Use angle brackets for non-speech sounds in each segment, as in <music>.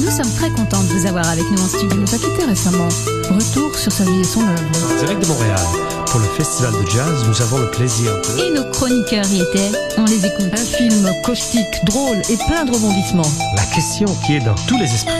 Nous sommes très contents de vous avoir avec nous en studio. Il nous a quittés récemment. Retour sur sa vie et son œuvre. Direct de Montréal, pour le festival de jazz, nous avons le plaisir de... Et nos chroniqueurs y étaient. On les écoute. Un film caustique, drôle et plein de rebondissements. La question qui est dans tous les esprits.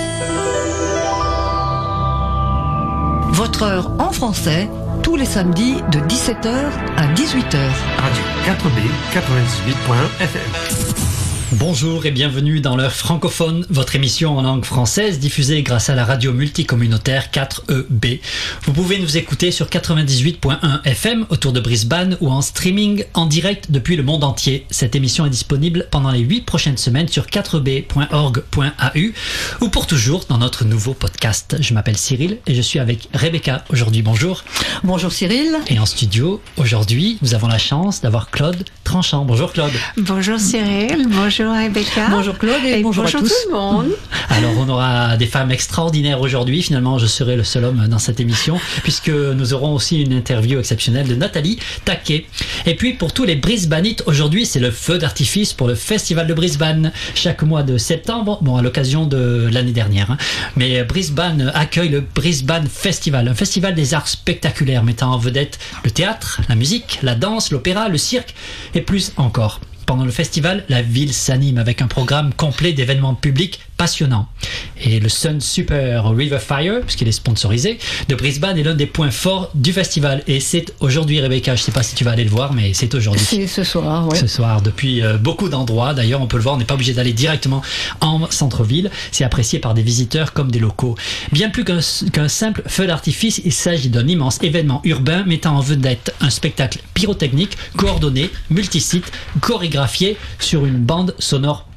Votre heure en français, tous les samedis de 17h à 18h. Radio 4B 98.fm. Bonjour et bienvenue dans l'heure francophone, votre émission en langue française diffusée grâce à la radio multicommunautaire 4EB. Vous pouvez nous écouter sur 98.1 FM autour de Brisbane ou en streaming en direct depuis le monde entier. Cette émission est disponible pendant les 8 prochaines semaines sur 4b.org.au ou pour toujours dans notre nouveau podcast. Je m'appelle Cyril et je suis avec Rebecca aujourd'hui. Bonjour. Bonjour Cyril. Et en studio, aujourd'hui, nous avons la chance d'avoir Claude Tranchant. Bonjour Claude. Bonjour Cyril, bonjour Rebecca. Bonjour Claude et, bonjour, à tous. tout le monde. Alors on aura des femmes extraordinaires aujourd'hui. Finalement, je serai le seul homme dans cette émission puisque nous aurons aussi une interview exceptionnelle de Nathalie Taquet. Et puis pour tous les Brisbaneites, aujourd'hui c'est le feu d'artifice pour le Festival de Brisbane chaque mois de septembre. Bon, à l'occasion de l'année dernière. hein. Mais Brisbane accueille le Brisbane Festival, un festival des arts spectaculaires mettant en vedette le théâtre, la musique, la danse, l'opéra, le cirque et plus encore. Pendant le festival, la ville s'anime avec un programme complet d'événements publics passionnants. Et le Sun Super River Fire, puisqu'il est sponsorisé, de Brisbane est l'un des points forts du festival. Et c'est aujourd'hui, Rebecca, je ne sais pas si tu vas aller le voir, mais c'est aujourd'hui. C'est ce soir, oui. Ce soir, depuis euh, beaucoup d'endroits. D'ailleurs, on peut le voir, on n'est pas obligé d'aller directement en centre-ville. C'est apprécié par des visiteurs comme des locaux. Bien plus qu'un qu'un simple feu d'artifice, il s'agit d'un immense événement urbain mettant en vedette un spectacle pyrotechnique, coordonné, multisite, chorégraphié sur une bande sonore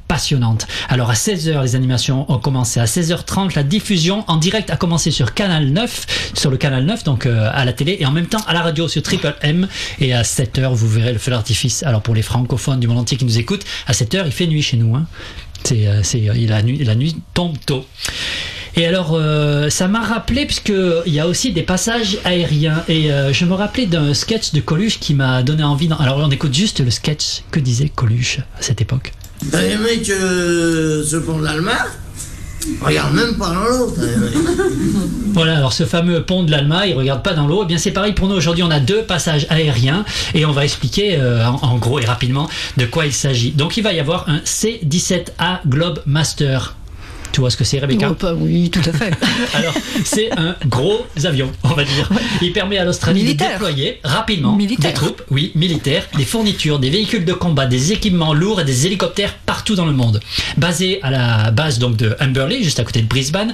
Alors à 16h, les animations ont commencé. À 16h30, la diffusion en direct a commencé sur Canal 9, sur le Canal 9, donc euh, à la télé, et en même temps à la radio sur Triple M. Et à 7h, vous verrez le feu d'artifice. Alors pour les francophones du monde entier qui nous écoutent, à 7h, il fait nuit chez nous. Hein. C'est, euh, c'est, euh, la, nuit, la nuit tombe tôt. Et alors, ça m'a rappelé, puisqu'il y a aussi des passages aériens, et je me rappelais d'un sketch de Coluche qui m'a donné envie. Alors, on écoute juste le sketch que disait Coluche à cette époque? T'as mecs euh, se pont de l'Allemagne Regarde même pas dans les <laughs> mecs. Voilà, alors ce fameux pont de l'Alma, il regarde pas dans l'eau. Eh bien, c'est pareil pour nous. Aujourd'hui, on a deux passages aériens et on va expliquer euh, en, en gros et rapidement de quoi il s'agit. Donc, il va y avoir un C-17A Globe Master. Tu vois ce que c'est, Rebecca Oh, pas- oui, tout à fait. <laughs> Alors, c'est un gros avion, on va dire. Il permet à l'Australie de déployer rapidement Militaire. des troupes, oui, militaires, des fournitures, des véhicules de combat, des équipements lourds et des hélicoptères partout dans le monde. Basé à la base donc de Humberley, juste à côté de Brisbane,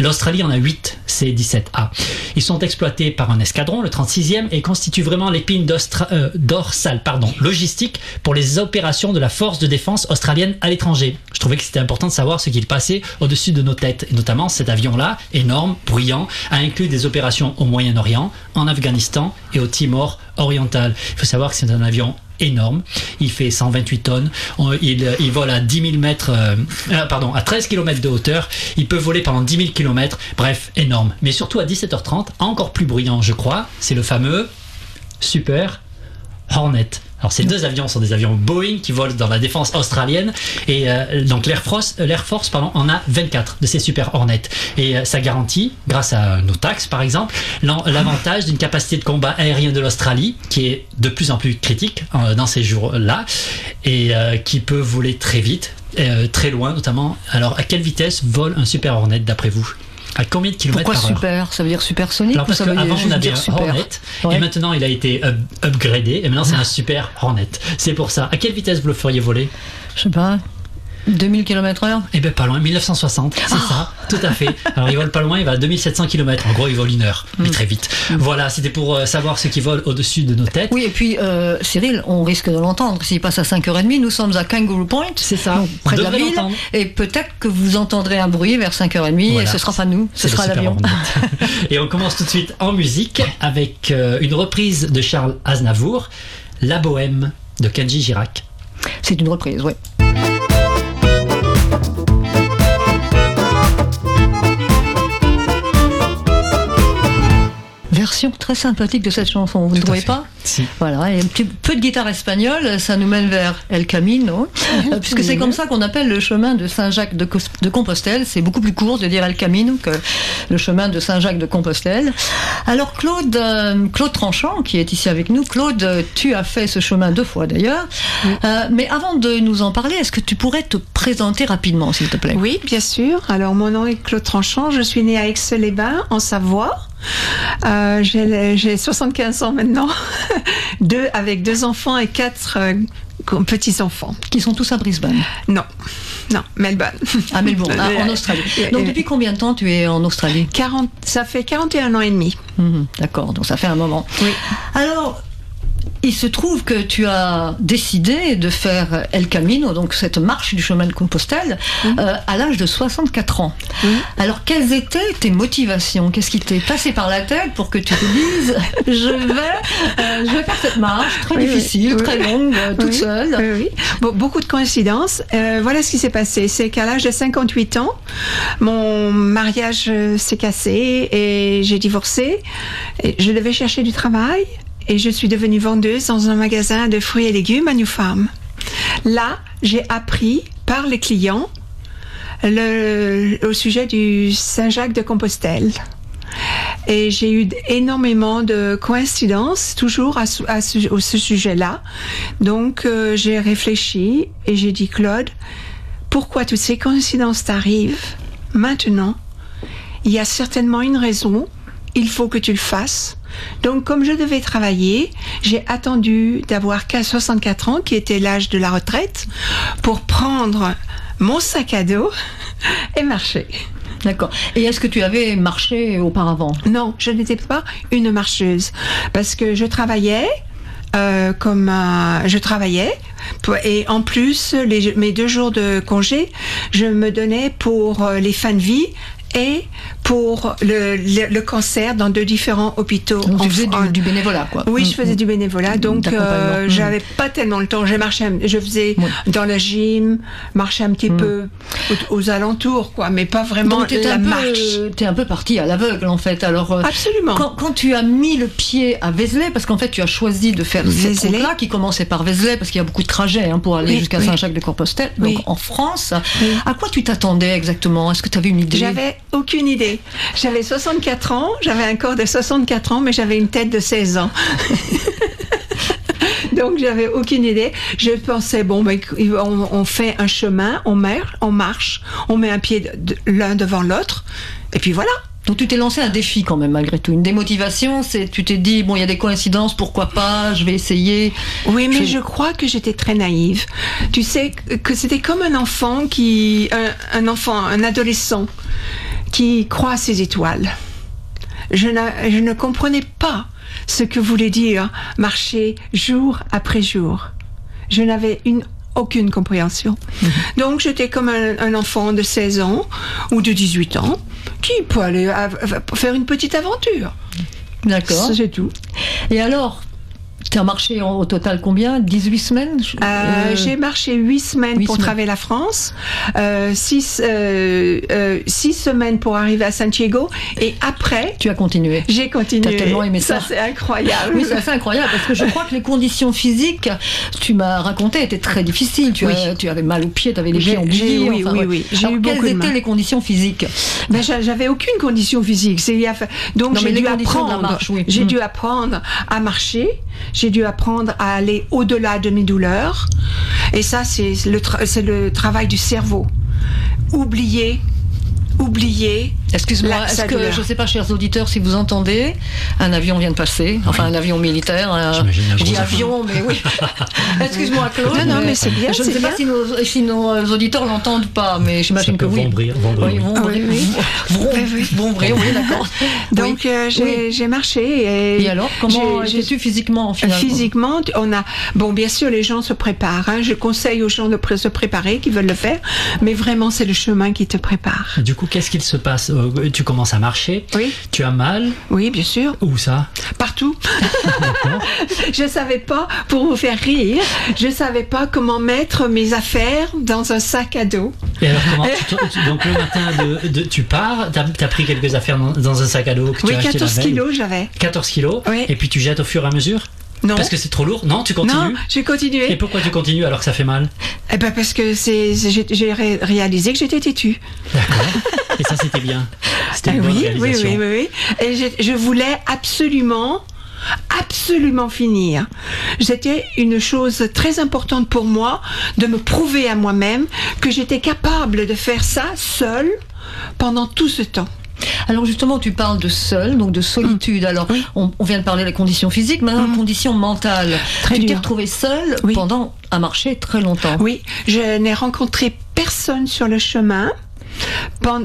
l'Australie en a 8 C-17A. Ils sont exploités par un escadron, le 36e, et constituent vraiment l'épine euh, dorsale pardon, logistique pour les opérations de la force de défense australienne à l'étranger. Je trouvais que c'était important de savoir ce qu'il passait au-dessus de nos têtes. Et notamment, cet avion-là, énorme, bruyant, a inclus des opérations au Moyen-Orient, en Afghanistan et au Timor oriental. Il faut savoir que c'est un avion énorme. Il fait 128 tonnes. On- Il, vole à 10 000 mètres, euh, euh, à 13 km de hauteur. Il peut voler pendant 10 000 km. Bref, énorme. Mais surtout à 17h30, encore plus bruyant, je crois, c'est le fameux Super Hornet. Alors ces deux avions sont des avions Boeing qui volent dans la défense australienne et euh, donc l'Air Force, euh, l'Air Force en a 24 de ces Super Hornets et euh, ça garantit, grâce à nos taxes par exemple, l'avantage d'une capacité de combat aérien de l'Australie qui est de plus en plus critique dans ces jours-là et qui peut voler très vite, très loin notamment. Alors à quelle vitesse vole un Super Hornet d'après vous? À combien de kilomètres Pourquoi par heure super? Ça veut dire supersonique alors parce ça veut qu'avant on avait un super Hornet Ouais. et maintenant il a été up- upgradé et maintenant c'est un super Hornet. C'est pour ça. À quelle vitesse vous le feriez voler? Je sais pas. 2000 km heure? Eh ben pas loin, 1960, c'est ça, tout à fait. Alors il vole pas loin, il va à 2700 km. En gros, il vole une heure, mais très vite. Voilà, c'était pour euh, savoir ce qui vole au-dessus de nos têtes. Oui, et puis euh, Cyril, on risque de l'entendre. S'il passe à 5h30, nous sommes à Kangaroo Point. C'est ça. donc près de la ville. Et peut-être que vous entendrez un bruit vers 5h30 Voilà. et ce sera pas nous, ce sera l'avion. <laughs> Et on commence tout de suite en musique avec euh, une reprise de Charles Aznavour, La Bohème de Kenji Girac. C'est une reprise, oui. Version très sympathique de cette chanson, vous ne trouvez pas Si. Voilà, et un petit peu de guitare espagnole, ça nous mène vers El Camino, <laughs> euh, puisque c'est comme ça qu'on appelle le chemin de Saint-Jacques de, Compostelle. C'est beaucoup plus court de dire El Camino que le chemin de Saint-Jacques de Compostelle. Alors Claude, euh, Claude Tranchant, qui est ici avec nous, Claude, tu as fait ce chemin deux fois d'ailleurs. Euh, mais avant de nous en parler, est-ce que tu pourrais te présenter rapidement, s'il te plaît? Oui, bien sûr. Alors, mon nom est Claude Tranchant. Je suis née à Aix-les-Bains, en Savoie. Euh, j'ai j'ai 75 ans maintenant. <laughs> deux, avec deux enfants et quatre euh, petits-enfants. Qui sont tous à Brisbane, Non, non, Melbourne. à Melbourne, ah, en <laughs> Australie. Donc depuis combien de temps tu es en Australie? 40, ça fait 41 ans et demi. Mhm, D'accord, donc ça fait un moment. Oui. Alors, il se trouve que tu as décidé de faire El Camino, donc cette marche du chemin de Compostelle, euh, à l'âge de 64 ans. Alors, quelles étaient tes motivations? Qu'est-ce qui t'est passé par la tête pour que tu te dises <laughs> je vais, euh, je vais faire cette marche très Oui, difficile, oui. très longue, euh, toute Oui, seule? Bon, beaucoup de coïncidences. Voilà ce qui s'est passé. C'est qu'à l'âge de 58 ans, mon mariage s'est cassé et j'ai divorcé. Et je devais chercher du travail et je suis devenue vendeuse dans un magasin de fruits et légumes à New Farm. Là, j'ai appris par les clients le, au sujet du Saint-Jacques de Compostelle. Et j'ai eu énormément de coïncidences, toujours à, à au ce sujet-là. Donc, euh, j'ai réfléchi et j'ai dit, Claude, pourquoi toutes ces coïncidences t'arrivent maintenant? Il y a certainement une raison. Il faut que tu le fasses. Donc, comme je devais travailler, j'ai attendu d'avoir qu'à 64 ans, qui était l'âge de la retraite, pour prendre mon sac à dos <laughs> et marcher. D'accord. Et est-ce que tu avais marché auparavant? Non, je n'étais pas une marcheuse parce que je travaillais. euh, comme un- je travaillais et en plus les, mes deux jours de congé je me donnais pour euh, les fins de vie et pour le, le, le cancer dans deux différents hôpitaux Donc, en tu faisais du, du bénévolat, quoi. oui, Mm, je faisais mm. du bénévolat, donc D'accompagnement. euh, j'avais pas tellement le temps. J'ai marché, je faisais Oui. dans le gym, marcher un petit peu aux, aux alentours, quoi, mais pas vraiment Donc, la un marche. t'es un peu parti à l'aveugle, en fait. Alors, euh, Absolument. Quand, quand tu as mis le pied à Vézelay, parce qu'en fait tu as choisi de faire cette Vézelay. route-là qui commençait par Vézelay, parce qu'il y a beaucoup de trajets hein, pour aller Oui, jusqu'à oui. Saint-Jacques-de-Compostelle, donc en France. À quoi tu t'attendais exactement? Est-ce que tu avais une idée? J'avais aucune idée. J'avais 64 ans, j'avais un corps de 64 ans, mais j'avais une tête de 16 ans. <laughs> Donc j'avais aucune idée. Je pensais bon, ben, on, on fait un chemin, on marche, on marche, on met un pied de- de- l'un devant l'autre, et puis voilà. Donc tu t'es lancé un défi quand même malgré tout, une démotivation. C'est, tu t'es dit bon, il y a des coïncidences, pourquoi pas Je vais essayer. Oui, mais Je- je crois que j'étais très naïve. Tu sais que- que c'était comme un enfant qui, un, un enfant, un adolescent qui croit à ses étoiles. Je ne, je ne comprenais pas ce que voulait dire marcher jour après jour. Je n'avais une aucune compréhension. Donc j'étais comme un, un enfant de 16 ans ou de 18 ans qui peut aller à- à- faire une petite aventure. D'accord. C'est tout. Et alors, tu as marché en- au total combien? 18 semaines? Euh, euh, J'ai marché huit semaines huit pour semaines. traverser la France, euh, six, euh, euh, semaines pour arriver à Santiago, et après, Tu as continué. j'ai continué. T'as tellement aimé ça. c'est incroyable. Oui, c'est incroyable parce que je crois que les conditions physiques, tu m'as raconté, étaient très difficiles. Tu, Oui. as- tu avais mal aux pieds, tu avais les pieds embouillis. j'ai- oui, oui, oui. J'ai Alors, eu quelles étaient mal. les conditions physiques? Ben, j'a- j'avais aucune condition physique. Donc j'ai les dû conditions de la apprendre. marche, oui. J'ai Mm. dû apprendre à marcher. J'ai dû apprendre à aller au-delà de mes douleurs. Et ça, c'est le, travail du cerveau. Oublier, oublier. Excuse-moi, est-ce que, douleur. je ne sais pas, chers auditeurs, si vous entendez, un avion vient de passer, enfin un avion militaire. un- J'imagine un je dis avion, mais oui. <laughs> Excuse-moi, Claude. Non, non, mais c'est bien, Je ne sais pas si nos, si nos auditeurs l'entendent pas, mais j'imagine que oui. vembrir, vembrer. Oui, vembrer, Oui, oui. Oui, d'accord. <laughs> Donc Oui. euh, j'ai marché. Et, Et alors, comment étais-tu physiquement finalement Physiquement, on a bon, bien sûr, les gens se préparent. hein. Je conseille aux gens de se préparer, qui veulent le faire, mais vraiment, c'est le chemin qui te prépare. Du coup, qu'est-ce qu'il se passe Euh, tu commences à marcher. Oui. Tu as mal. Oui, bien sûr. Où ça? Partout. <laughs> Je savais pas, pour vous faire rire, je savais pas comment mettre mes affaires dans un sac à dos. Et alors, comment tu tu- Donc, le matin, de, de- tu pars, t'as as pris quelques affaires dans, dans un sac à dos que tu Oui, as acheté 14 la veille. kilos j'avais. 14 kilos. Oui. Et puis tu jettes au fur et à mesure? Non. Parce que c'est trop lourd Non, tu continues non, j'ai Et continué. pourquoi tu continues alors que ça fait mal Eh ben parce que c'est, j'ai, j'ai ré- réalisé que j'étais têtue. D'accord. Et ça, c'était bien. C'était Ah une bonne oui, oui, réalisation. oui, oui, oui. Et je, je voulais absolument, absolument finir. C'était une chose très importante pour moi de me prouver à moi-même que j'étais capable de faire ça seule pendant tout ce temps. Alors justement, tu parles de seul, donc de solitude. Alors, Oui. on, on vient de parler des conditions physiques, maintenant Mm. les conditions mentales. Très tu t'es retrouvée seule Oui. pendant à marcher très longtemps. Oui, je n'ai rencontré personne sur le chemin.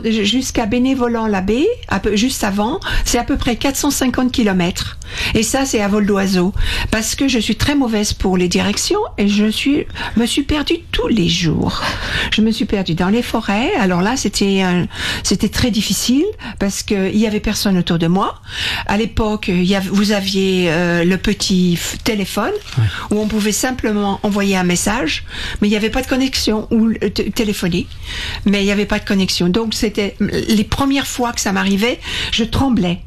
Jusqu'à Bénévolant-l'Abbé, juste avant, c'est à peu près 450 kilomètres. Et ça, c'est à vol d'oiseau. Parce que je suis très mauvaise pour les directions et je suis, me suis perdue tous les jours. Je me suis perdue dans les forêts. Alors là, c'était c'était très difficile parce qu'il y avait personne autour de moi. À l'époque, vous aviez euh, le petit téléphone où on pouvait simplement envoyer un message, mais il n'y avait pas de connexion ou euh, téléphoner, mais il n'y avait pas de connexion. Donc c'était les premières fois que ça m'arrivait, je tremblais.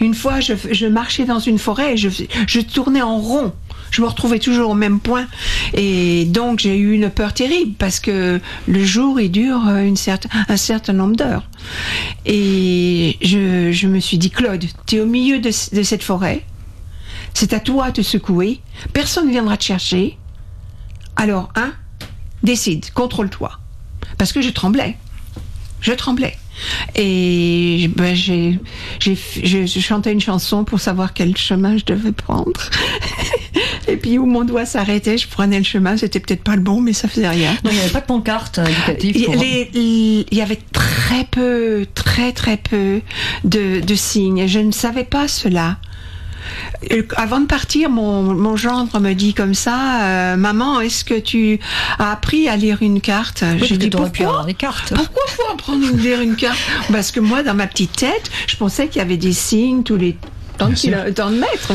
Une fois, je, marchais dans une forêt et je, tournais en rond. Je me retrouvais toujours au même point. Et donc, j'ai eu une peur terrible parce que le jour, il dure euh, un certain nombre d'heures. Et je, me suis dit, Claude, tu es au milieu de, cette forêt. C'est à toi de te secouer. Personne ne viendra te chercher. Alors, hein, décide, contrôle-toi. Parce que je tremblais. Je tremblais. Et ben, j'ai, j'ai, je, je chantais une chanson pour savoir quel chemin je devais prendre. <laughs> Et puis où mon doigt s'arrêtait, je prenais le chemin. C'était peut-être pas le bon, mais ça faisait rien. Donc il n'y avait pas de pancarte pour- les- les- il y avait très peu, très très peu de, de signes. Je ne savais pas cela. Euh, Avant de partir, mon, mon gendre me dit comme ça, euh, maman, est-ce que tu as appris à lire une carte Oui, J'ai dit aurais pu pourquoi avoir des cartes. pourquoi faut apprendre à lire une carte Parce que moi, dans ma petite tête, je pensais qu'il y avait des signes tous les tant de, mètres,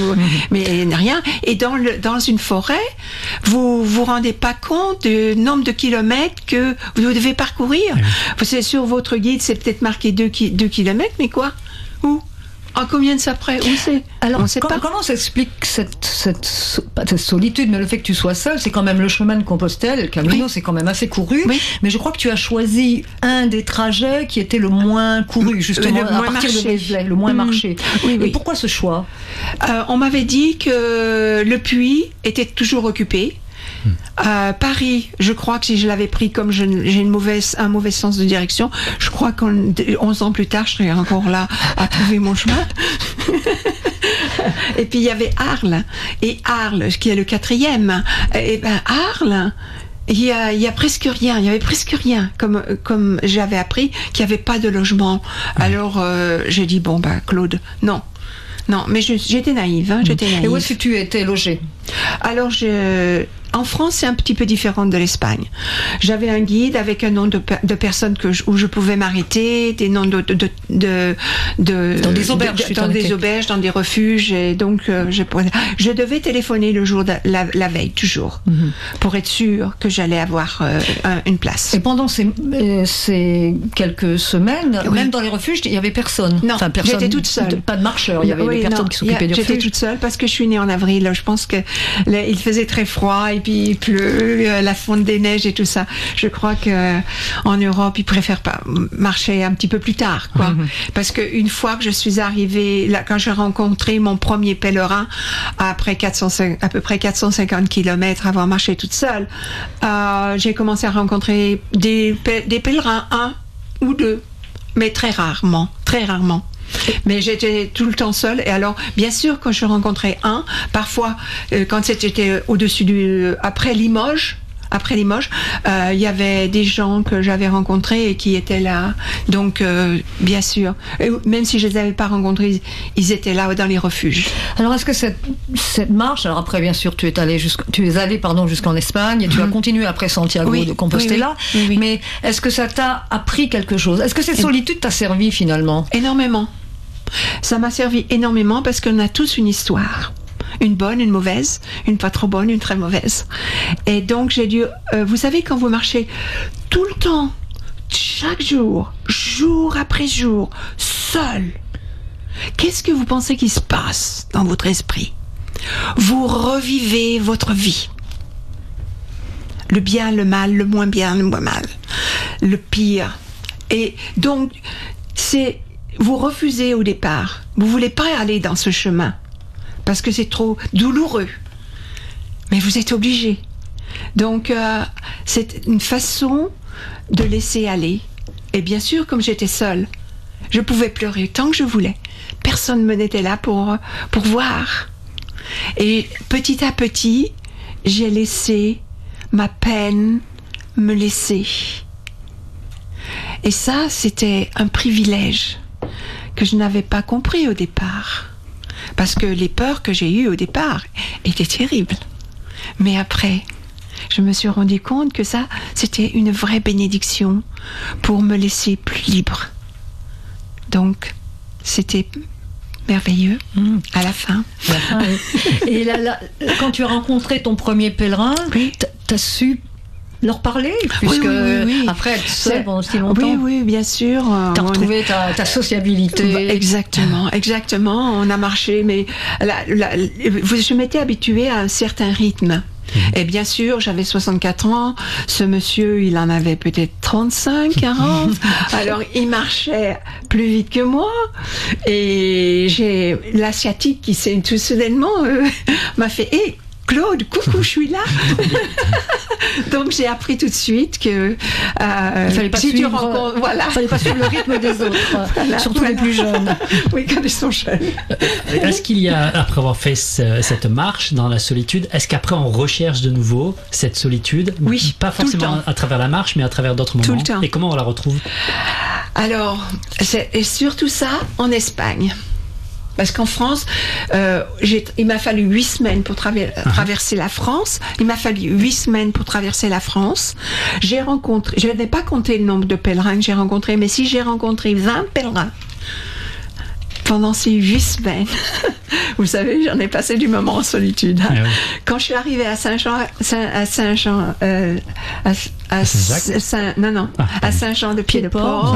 mais rien. Et dans, le, dans une forêt, vous vous rendez pas compte du nombre de kilomètres que vous devez parcourir. C'est sur votre guide, c'est peut-être marqué 2 kilomètres, mais quoi? Où? En combien de ça près Où c'est Alors, On sait com- pas. comment s'explique cette, cette, solitude, mais le fait que tu sois seul, c'est quand même le chemin de Compostelle, le Camino, Oui. c'est quand même assez couru. Oui. Mais je crois que tu as choisi un des trajets qui était le moins couru, justement, Le à moins partir de marché. Vézelay, le moins Mm. marché. Oui, Et pourquoi ce choix? Euh, on m'avait dit que le puits était toujours occupé. Euh, Paris, je crois que si je l'avais pris comme j'ai une mauvaise, un mauvais sens de direction, je crois qu'en 11 ans plus tard, je serais encore là à trouver mon chemin. <laughs> Et puis il y avait Arles. Et Arles, qui est le quatrième. Et ben Arles. Il y, a, il y a presque rien, il y avait presque rien, comme, comme j'avais appris qu'il n'y avait pas de logement. Alors euh, j'ai dit, bon, bah Claude, non. Non, mais j'étais naïve, hein, j'étais naïve. Et où est-ce que tu étais logé Alors, je... en France, c'est un petit peu différent de l'Espagne. J'avais un guide avec un nom de, de personnes que je- où je pouvais m'arrêter, des noms de, de, de, Dans des auberges, dans des auberges, dans des refuges, et donc euh, je, devais téléphoner le jour de la, la veille toujours pour être sûr que j'allais avoir euh, un- une place. Et pendant ces, euh, ces quelques semaines, Oui. même dans les refuges, il n'y avait personne. Non, Enfin, personne j'étais toute seule. Pas de marcheurs, il y avait Oui, des personnes non, qui y du a- J'étais refuge. toute seule parce que je suis née en avril. Je pense que il faisait très froid et puis il pleut, euh, la fonte des neiges et tout ça. Je crois que en Europe, ils préfèrent pas marcher un petit peu plus tard, quoi. <laughs> Parce que une fois que je suis arrivée, là, quand j'ai rencontré mon premier pèlerin après 405 à peu près 450 kilomètres avoir marché toute seule, euh, j'ai commencé à rencontrer des, des pèlerins, un ou deux, mais très rarement, très rarement. Mais j'étais tout le temps seule. Et alors, bien sûr, quand je rencontrais un, parfois, euh, quand c'était au-dessus du, après Limoges, après Limoges, euh, il y avait des gens que j'avais rencontrés et qui étaient là. Donc, euh, bien sûr, Et même si je les avais pas rencontrés, ils étaient là dans les refuges. Alors, est-ce que cette, cette marche, alors après, bien sûr, tu es allé jusqu'en, tu es allé, pardon, jusqu'en Espagne et tu as continué après Santiago Mhm. Oui, de Compostela. oui. Mais est-ce que ça t'a appris quelque chose? Est-ce que cette solitude t'a servi finalement? Énormément. Ça m'a servi énormément parce qu'on a tous une histoire. Une bonne, une mauvaise, une pas trop bonne, une très mauvaise. Et donc j'ai dû... euh, vous savez, quand vous marchez tout le temps, chaque jour, jour après jour, seul, qu'est-ce que vous pensez qui se passe dans votre esprit? Vous revivez votre vie. Le bien, le mal, le moins bien, le moins mal, le pire. Et donc, c'est vous refusez au départ. Vous voulez pas aller dans ce chemin parce que c'est trop douloureux. Mais vous êtes obligé. Donc, euh, c'est une façon de laisser aller. Et bien sûr, comme j'étais seule, je pouvais pleurer tant que je voulais. Personne ne n'était là pour, pour voir. Et petit à petit, j'ai laissé ma peine me laisser. Et ça, c'était un privilège que je n'avais pas compris au départ. Parce que les peurs que j'ai eues au départ étaient terribles. Mais après, je me suis rendu compte que ça, c'était une vraie bénédiction pour me laisser plus libre. Donc, c'était merveilleux à la fin. Et là, là, quand tu as rencontré ton premier pèlerin, Oui. t- t'as su leur parler puisque oui, oui, oui. après être seule C'est- pendant si longtemps. Oui, oui, bien sûr. T'as est- retrouvé ta, ta sociabilité. Bah, Exactement, exactement. On a marché, mais la- la- je m'étais habituée à un certain rythme. Et bien sûr, j'avais 64 ans. Ce monsieur, il en avait peut-être 35, 40. <laughs> Alors, il marchait plus vite que moi. Et j'ai l'asiatique qui s'est tout soudainement euh, <laughs> m'a fait Hé, Claude, coucou, je suis là. <laughs> Donc, j'ai appris tout de suite que euh, Il fallait pas si tu rencontres, voilà. Fallait pas suivre le rythme des autres, Voilà, surtout les plus jeunes. <laughs> Oui, quand ils sont jeunes. Est-ce qu'il y a, après avoir fait ce- cette marche dans la solitude, est-ce qu'après on recherche de nouveau cette solitude? Oui, Pas tout le forcément temps. à travers la marche, mais à travers d'autres Tout moments. le temps. Et comment on la retrouve? Alors, c'est et surtout ça en Espagne. Parce qu'en France, euh, il m'a fallu huit semaines pour traver- traverser la France. Il m'a fallu huit semaines pour traverser la France. J'ai rencontré, je n'ai pas compté le nombre de pèlerins que j'ai rencontrés, mais si j'ai rencontré 20 pèlerins pendant ces huit semaines, <laughs> vous savez, j'en ai passé du moment en solitude. hein. Oui. Quand je suis arrivée à Saint-Jean, Saint, à Saint-Jean, euh, à, à Saint- non non, Ah, à. Saint-Jean de Pied-de-Port.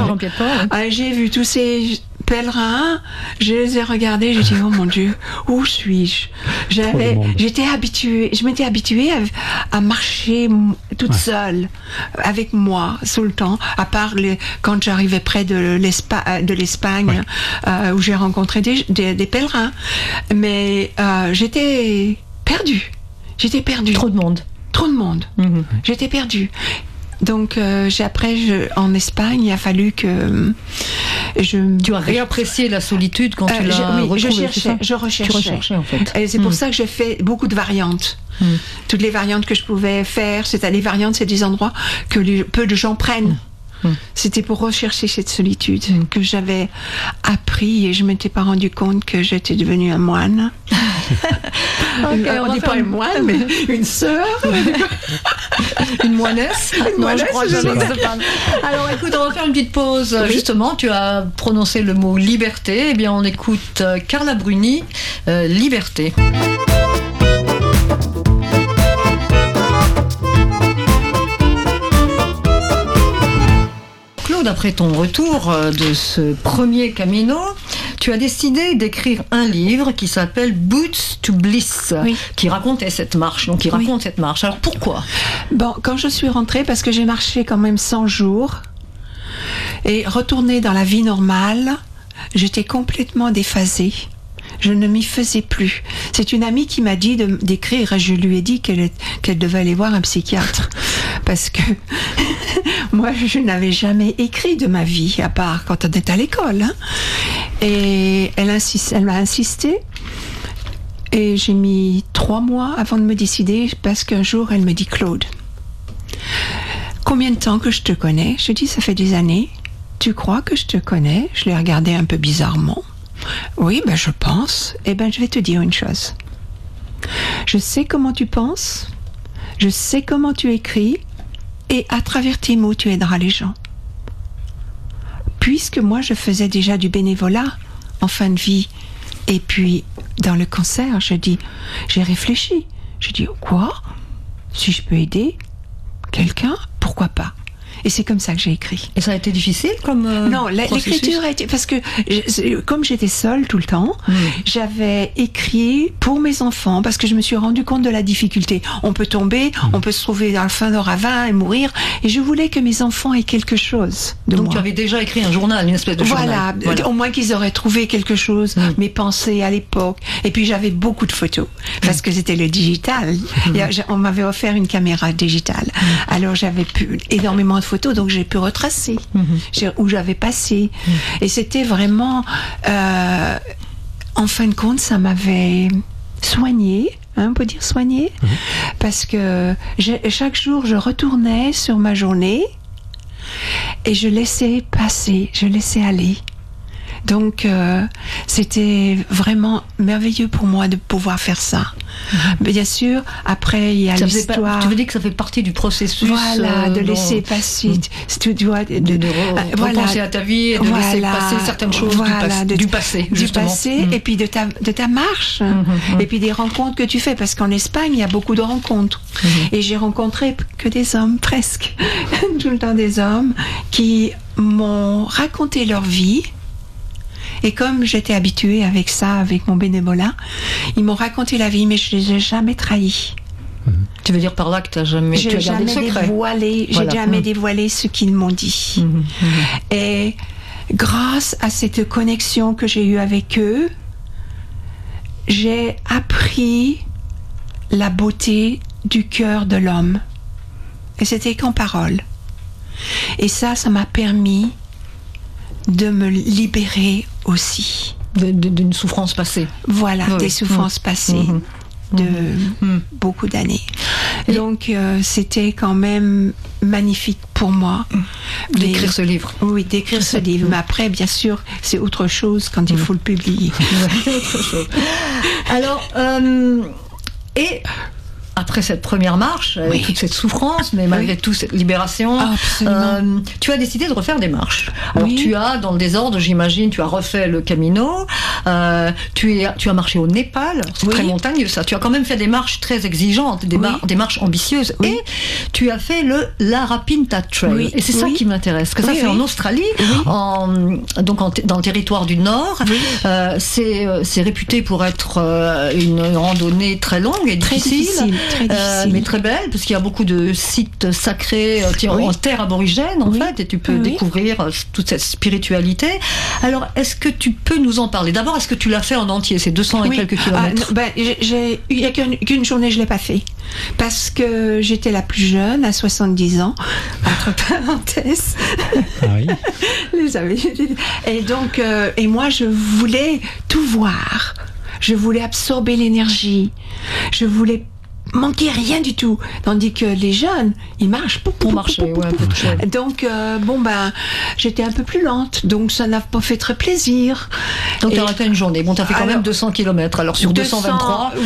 Ah, j'ai vu tous ces pèlerins, je les ai regardés, j'ai dit oh mon Dieu, où suis-je? J'avais, j'étais habituée, je m'étais habituée à, à marcher toute seule avec moi tout le temps, à part les, quand j'arrivais près de l'Espagne, de l'Espagne euh, où j'ai rencontré des, des, des pèlerins, mais euh, j'étais perdue, j'étais perdue, Trop de monde. trop de monde. Mhm. J'étais perdue. Donc euh, après je, en Espagne, il a fallu que euh, je Tu as réapprécié la solitude quand tu Euh, l'as oui, je cherchais, je recherchais. Tu recherchais en fait. Et c'est pour Mm. ça que j'ai fait beaucoup de variantes. Mm. Toutes les variantes que je pouvais faire, c'est les variantes, c'est des endroits que les- peu de gens prennent. Mm. C'était pour rechercher cette solitude que j'avais appris et je m'étais pas rendu compte que j'étais devenue un moine. <laughs> Une- on on dit pas une moine, mais <laughs> une sœur. <laughs> Une moinesse Non, je crois que. Alors écoute, on va faire une petite pause. Justement, tu as prononcé le mot liberté. Eh bien, on écoute euh, Carla Bruni, euh, Liberté. Claude, après ton retour euh, de ce premier Camino, tu as décidé d'écrire un livre qui s'appelle Boots to Bliss, Oui. qui racontait cette marche. Donc, qui Oui. raconte cette marche. Alors pourquoi? Bon, quand je suis rentrée, parce que j'ai marché quand même 100 jours, et retournée dans la vie normale, j'étais complètement déphasée. Je ne m'y faisais plus. C'est une amie qui m'a dit d'écrire et je lui ai dit qu'elle devait aller voir un psychiatre. <laughs> Parce que moi, je n'avais jamais écrit de ma vie, à part quand on était à l'école. hein. Et elle, insiste, elle m'a insisté. Et j'ai mis trois mois avant de me décider parce qu'un jour, elle me dit Claude, combien de temps que je te connais? Je dis, ça fait des années. Tu crois que je te connais? Je l'ai regardé un peu bizarrement. Oui, ben je pense. Eh ben, je vais te dire une chose. Je sais comment tu penses, je sais comment tu écris, et à travers tes mots, tu aideras les gens. Puisque moi, je faisais déjà du bénévolat en fin de vie, et puis dans le cancer, je dis, j'ai réfléchi. Je dis, quoi? Si je peux aider quelqu'un, pourquoi pas? Et c'est comme ça que j'ai écrit. Et ça a été difficile comme euh, Non, l'écriture a été parce que je- comme j'étais seule tout le temps, Mm. j'avais écrit pour mes enfants parce que je me suis rendu compte de la difficulté. On peut tomber, Mm. on peut se trouver dans le fin d'un ravin et mourir, et je voulais que mes enfants aient quelque chose de Donc moi. tu avais déjà écrit un journal, une espèce de Voilà, journal. Voilà. au moins qu'ils auraient trouvé quelque chose, Mm. mes pensées à l'époque. Et puis j'avais beaucoup de photos, parce que c'était le digital. Mm. Et, on m'avait offert une caméra digitale. Alors j'avais pu énormément de photos, donc j'ai pu retracer j'ai- où j'avais passé. Mm. Et c'était vraiment, euh, en fin de compte, ça m'avait soigné. hein, on peut dire soigné, parce que chaque jour je retournais sur ma journée et je laissais passer, je laissais aller. Donc euh, c'était vraiment merveilleux pour moi de pouvoir faire ça. Bien sûr, après il y a Mhm. L'histoire. tu veux dire que ça fait partie du processus Voilà, euh, de laisser passer. Tu dois de, de, de re- voilà. repenser à ta vie et de laisser passer certaines choses voilà, du, pas- de- du passé. du passé Mm. et puis de ta, de ta marche Mhm, et puis des rencontres que tu fais parce qu'en Espagne il y a beaucoup de rencontres Mhm. et j'ai rencontré que des hommes presque <laughs> tout le temps des hommes qui m'ont raconté leur vie et comme j'étais habituée avec ça avec mon bénévolat ils m'ont raconté la vie mais je les ai jamais trahis Tu veux dire par là que t'as jamais, tu j'ai as jamais dévoilé j'ai jamais Mhm. dévoilé ce qu'ils m'ont dit Mhm, mhm. et grâce à cette connexion que j'ai eue avec eux, j'ai appris la beauté du cœur de l'homme. Et c'était qu'en parole. Et ça, ça m'a permis de me libérer aussi. D'une souffrance passée. Voilà, Oui. des souffrances passées Mhm. de Mhm. beaucoup d'années. Donc, euh, c'était quand même magnifique pour moi. Mais- D'écrire ce livre. oui, d'écrire ce <laughs> livre. Mais après, bien sûr, c'est autre chose quand il faut le publier. <laughs> Autre chose. Alors, euh, et après cette première marche, avec Oui. toute cette souffrance, mais malgré Oui. tout cette libération, Ah, euh, tu as décidé de refaire des marches. Alors Oui. tu as, dans le désordre, j'imagine, tu as refait le Camino, euh, tu, es, tu as marché au Népal, c'est très montagneux ça, tu as quand même fait des marches très exigeantes, des, Oui. mar- des marches ambitieuses, et tu as fait le Larapinta Trail. Et c'est ça qui m'intéresse, que ça c'est en. Australie, en, donc en dans le territoire du Nord. Euh, c'est euh, réputé pour être euh, une randonnée très longue et Très difficile, difficile, très euh, difficile. mais très belle parce qu'il y a beaucoup de sites sacrés euh, Oui. en terre aborigène en Oui. fait et tu peux Oui. découvrir euh, toute cette spiritualité. Alors est-ce que tu peux nous en parler? D'abord est-ce que tu l'as fait en entier ces 200 et quelques Ah, kilomètres non, ben, il n'y a qu'une journée, je l'ai pas fait. Parce que j'étais la plus jeune, à 70 ans, entre <laughs> parenthèses. Ah oui. <laughs> Les amis. Et donc, euh, et moi, je voulais tout voir. Je voulais absorber l'énergie. Je voulais manquer rien du tout. Tandis que les jeunes, ils marchent. Pour marcher, ouais. Donc, euh, bon, ben, j'étais un peu plus lente. Donc, ça n'a pas fait très plaisir. Donc tu as arrêté une journée. Bon, tu as fait quand Alors, même 200 kilomètres. Alors sur 200, 223. oui,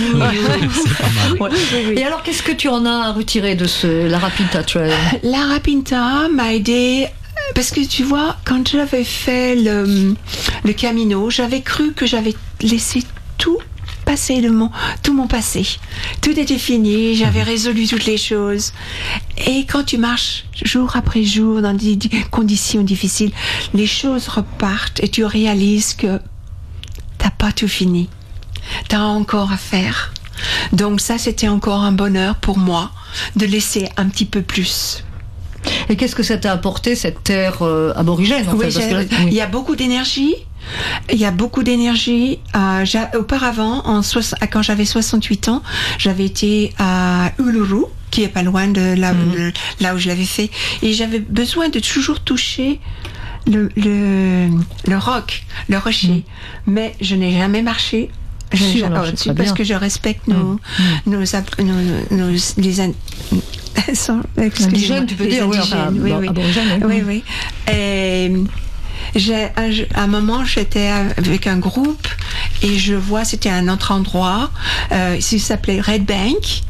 oui. Et alors qu'est-ce que tu en as retiré de ce Larapinta Trail La Rapinta m'a aidé parce que tu vois, quand j'avais fait le, le Camino, j'avais cru que j'avais laissé tout passer de mon, tout mon passé. Tout était fini, j'avais résolu toutes les choses. Et quand tu marches jour après jour dans des conditions difficiles, les choses repartent et tu réalises que t'as pas tout fini. T'as encore à faire. Donc ça, c'était encore un bonheur pour moi de laisser un petit peu plus. Et qu'est-ce que ça t'a apporté cette terre euh, aborigène en Oui, fait, parce que j'ai- là- oui. il y a beaucoup d'énergie. Il y a beaucoup d'énergie. Euh, auparavant, en quand j'avais 68 ans, j'avais été à Uluru, qui est pas loin de là, Mhm. là où je l'avais fait, et j'avais besoin de toujours toucher le, le, le roc, le rocher. Mais je n'ai jamais marché. Je très parce que je respecte nos, nos, app- nos- nos- les, <laughs> excusez-moi, Indigènes, tu peux les dire, oui, indigènes, oui, oui. aborigènes, oui. oui, oui. Et j'ai un, un moment, j'étais avec un groupe et je vois, c'était un autre endroit, euh, il s'appelait Red Bank.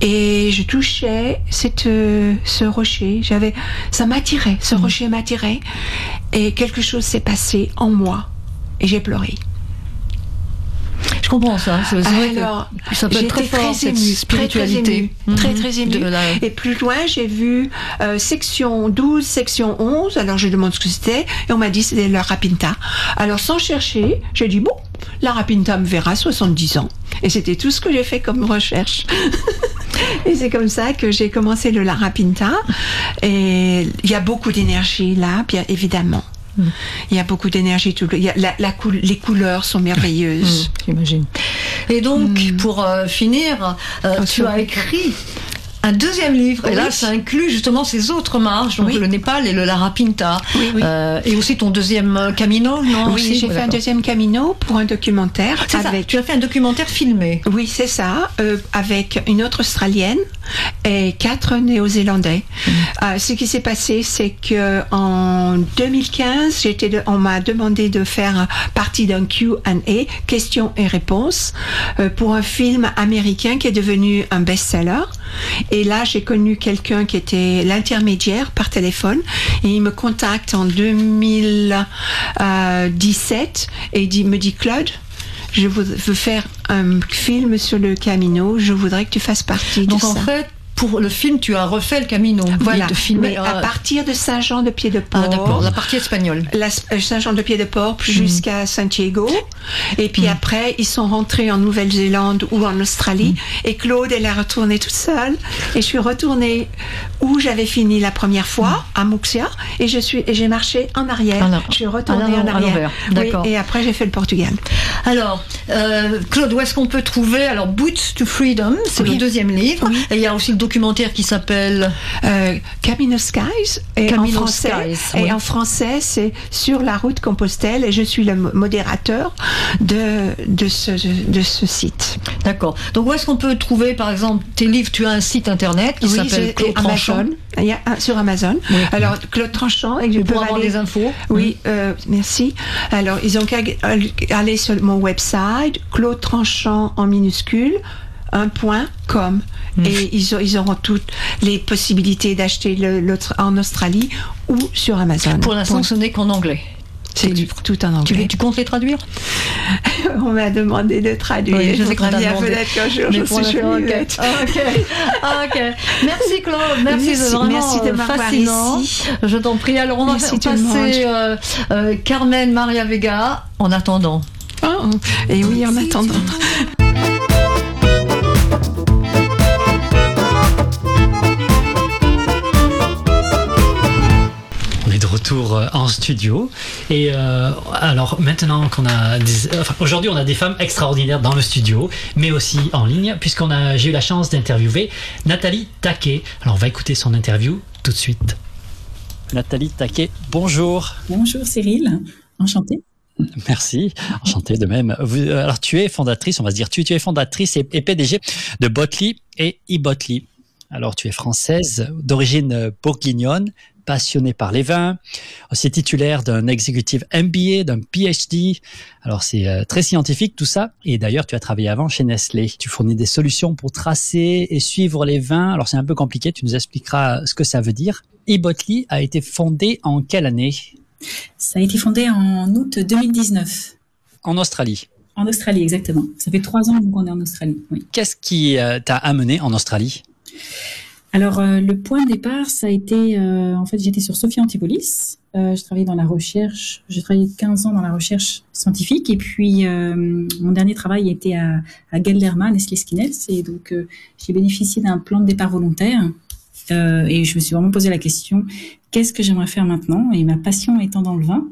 Et je touchais cette, euh, ce rocher. J'avais, ça m'attirait. Ce rocher m'attirait. Et quelque chose s'est passé en moi. Et j'ai pleuré. Je comprends ça. C'est vrai Alors, que ça peut être très fort, cette émue, spiritualité. Très, très Mhm. Très, très émue. La- Et plus loin, j'ai vu euh, section 12, section 11. Alors, je demande ce que c'était. Et on m'a dit c'était la Rapinta. Alors, sans chercher, j'ai dit, bon, la Rapinta me verra 70 ans. Et c'était tout ce que j'ai fait comme recherche. <laughs> Et c'est comme ça que j'ai commencé le La Rapinta. Et il y a beaucoup d'énergie là, bien évidemment. Mm. Il y a beaucoup d'énergie. la, la les couleurs sont merveilleuses. Mm, J'imagine. Et donc, pour euh, finir, euh, tu as écrit un deuxième livre, et là, ça inclut justement ces autres marches, donc Oui. le Népal et le Larapinta, Oui, oui. Euh, et aussi ton deuxième euh, Camino, non? Oui, j'ai fait un deuxième Camino pour un documentaire C'est ça, avec. tu as fait un documentaire filmé. Oui, c'est ça, euh, avec une autre Australienne et quatre Néo-Zélandais. Euh, ce qui s'est passé, c'est que en 2015, j'étais, de- on m'a demandé de faire partie d'un Q&A, questions et réponses, pour un film américain qui est devenu un best-seller. Et là, j'ai connu quelqu'un qui était l'intermédiaire par téléphone et il me contacte en 2017 et il dit, me dit Claude, je veux, faire un film sur le Camino. Je voudrais que tu fasses partie Donc de en ça. fait, pour le film, tu as refait le Camino. voilà. De filmer, Mais à euh, partir de Saint-Jean de Pied-de-Port. ah, la partie espagnole. euh, Saint-Jean de Pied-de-Port Mhm. jusqu'à Santiago. Et puis après, ils sont rentrés en Nouvelle-Zélande ou en Australie. Mhm. Et Claude, elle est retournée toute seule. Et je suis retournée où j'avais fini la première fois, à Muxia. Et je suis, j'ai marché en arrière. Mhm. Ah, je suis retournée Ah, non, en arrière. Oui, et après, j'ai fait le Portugal. Alors, euh, Claude, où est-ce qu'on peut trouver alors Boots to Freedom, c'est Oui. le deuxième livre, Oui. et il y a aussi le documentaire qui s'appelle Euh, Camino Skies et Camino en français Skies, et en français c'est sur la route Compostelle et je suis le mo- modérateur de de ce de ce site. D'accord. Donc où est-ce qu'on peut trouver, par exemple, tes livres? Tu as un site internet qui Oui, s'appelle Claude. Amazon. Il y a un sur Amazon. Oui. Alors Claude Tranchant et je peux avoir aller- des infos. Oui, euh, merci. Alors, ils ont qu'à aller sur mon website, Claude Tranchant en minuscule, un point com. Mm. Et ils, ont- ils auront toutes les possibilités d'acheter l'autre en Australie ou sur Amazon. Pour l'instant, ce n'est qu'en anglais. c'est tout, en anglais. tu comptes les traduire? <laughs> On m'a demandé de traduire. Oui, je sais qu'on t'a demandé. peut-être qu'un jour Mais je suis l'instant, ok. cheminette. Ah, ok. Ah, ok. Merci Claude, merci, Merci- vraiment merci de euh, m'avoir fascinant. ici. Je t'en prie. Alors on va Merci monde. passer euh, euh, Carmen Maria Vega en attendant. Oh, et oui, en attendant. <laughs> retour euh, en studio. Et euh, alors maintenant qu'on a des, enfin, aujourd'hui on a des femmes extraordinaires dans le studio, mais aussi en ligne, puisqu'on a j'ai eu la chance d'interviewer Nathalie Taquet. Alors on va écouter son interview tout de suite. Nathalie Taquet, bonjour. Bonjour Cyril, enchantée. Merci, enchanté de même. Vous- euh, alors tu es fondatrice, on va se dire tu, tu es fondatrice et, et PDG de Botley et eBotley. Alors tu es française, d'origine euh, bourguignonne, passionnée par les vins, aussi titulaire d'un executive MBA, d'un PhD. Alors c'est euh, très scientifique tout ça. Et d'ailleurs tu as travaillé avant chez Nestlé. Tu fournis des solutions pour tracer et suivre les vins. Alors c'est un peu compliqué, tu nous expliqueras ce que ça veut dire. eBotley a été fondé en quelle année? Ça a été fondé en août 2019, En Australie. en Australie exactement. Ça fait trois ans qu'on est en Australie. Oui. Qu'est-ce qui euh, t'a amené en Australie? Alors euh, le point de départ, ça a été, euh, en fait, j'étais sur Sophia Antipolis. Euh, je travaillais dans la recherche. J'ai travaillé 15 ans dans la recherche scientifique et puis mon dernier travail était à, à Galderma, Nestlé Skinels, et donc j'ai bénéficié d'un plan de départ volontaire. Et je me suis vraiment posé la question qu'est-ce que j'aimerais faire maintenant? Et ma passion étant dans le vin,